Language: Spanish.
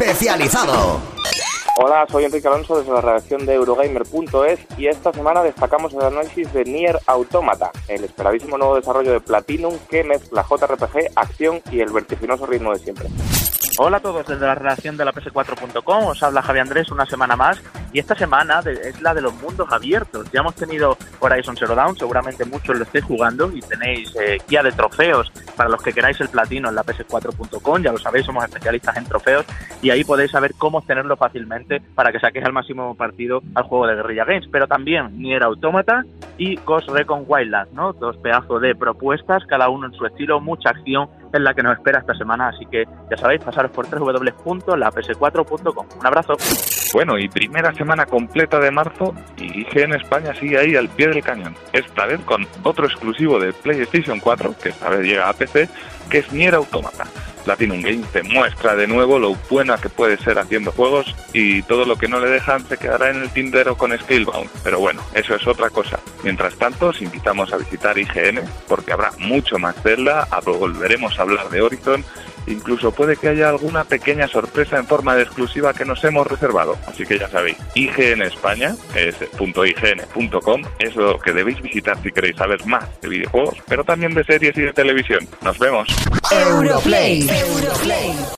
especializado. Hola, soy Enrique Alonso desde la redacción de Eurogamer.es y esta semana destacamos el análisis de Nier Automata, el esperadísimo nuevo desarrollo de Platinum que mezcla JRPG, acción y el vertiginoso ritmo de siempre. Hola a todos desde la redacción de la PS4.com, os habla Javi Andrés una semana más y esta semana es la de los mundos abiertos. Ya hemos tenido Horizon Zero Dawn, seguramente muchos lo estéis jugando y tenéis eh, guía de trofeos para los que queráis el platino en la PS4.com, ya lo sabéis, somos especialistas en trofeos y ahí podéis saber cómo obtenerlo fácilmente para que saquéis al máximo partido al juego de Guerrilla Games, pero también Nier Automata y Ghost Recon Wildlands, ¿no? Dos pedazos de propuestas, cada uno en su estilo, mucha acción es la que nos espera esta semana, así que ya sabéis, pasaros por www.laps4.com. Un abrazo. Bueno, y primera semana completa de marzo y IGN España sigue ahí al pie del cañón. Esta vez con otro exclusivo de PlayStation 4, que esta vez llega a PC, que es Nier Automata. Platinum Games demuestra de nuevo lo buena que puede ser haciendo juegos y todo lo que no le dejan se quedará en el tindero con Scalebound. Pero bueno, eso es otra cosa. Mientras tanto, os invitamos a visitar IGN porque habrá mucho más Zelda, volveremos a hablar de Horizon Incluso puede que haya alguna pequeña sorpresa en forma de exclusiva que nos hemos reservado. Así que ya sabéis, IGN España, es .ign.com, es lo que debéis visitar si queréis saber más de videojuegos, pero también de series y de televisión. Nos vemos. Europlay. Europlay.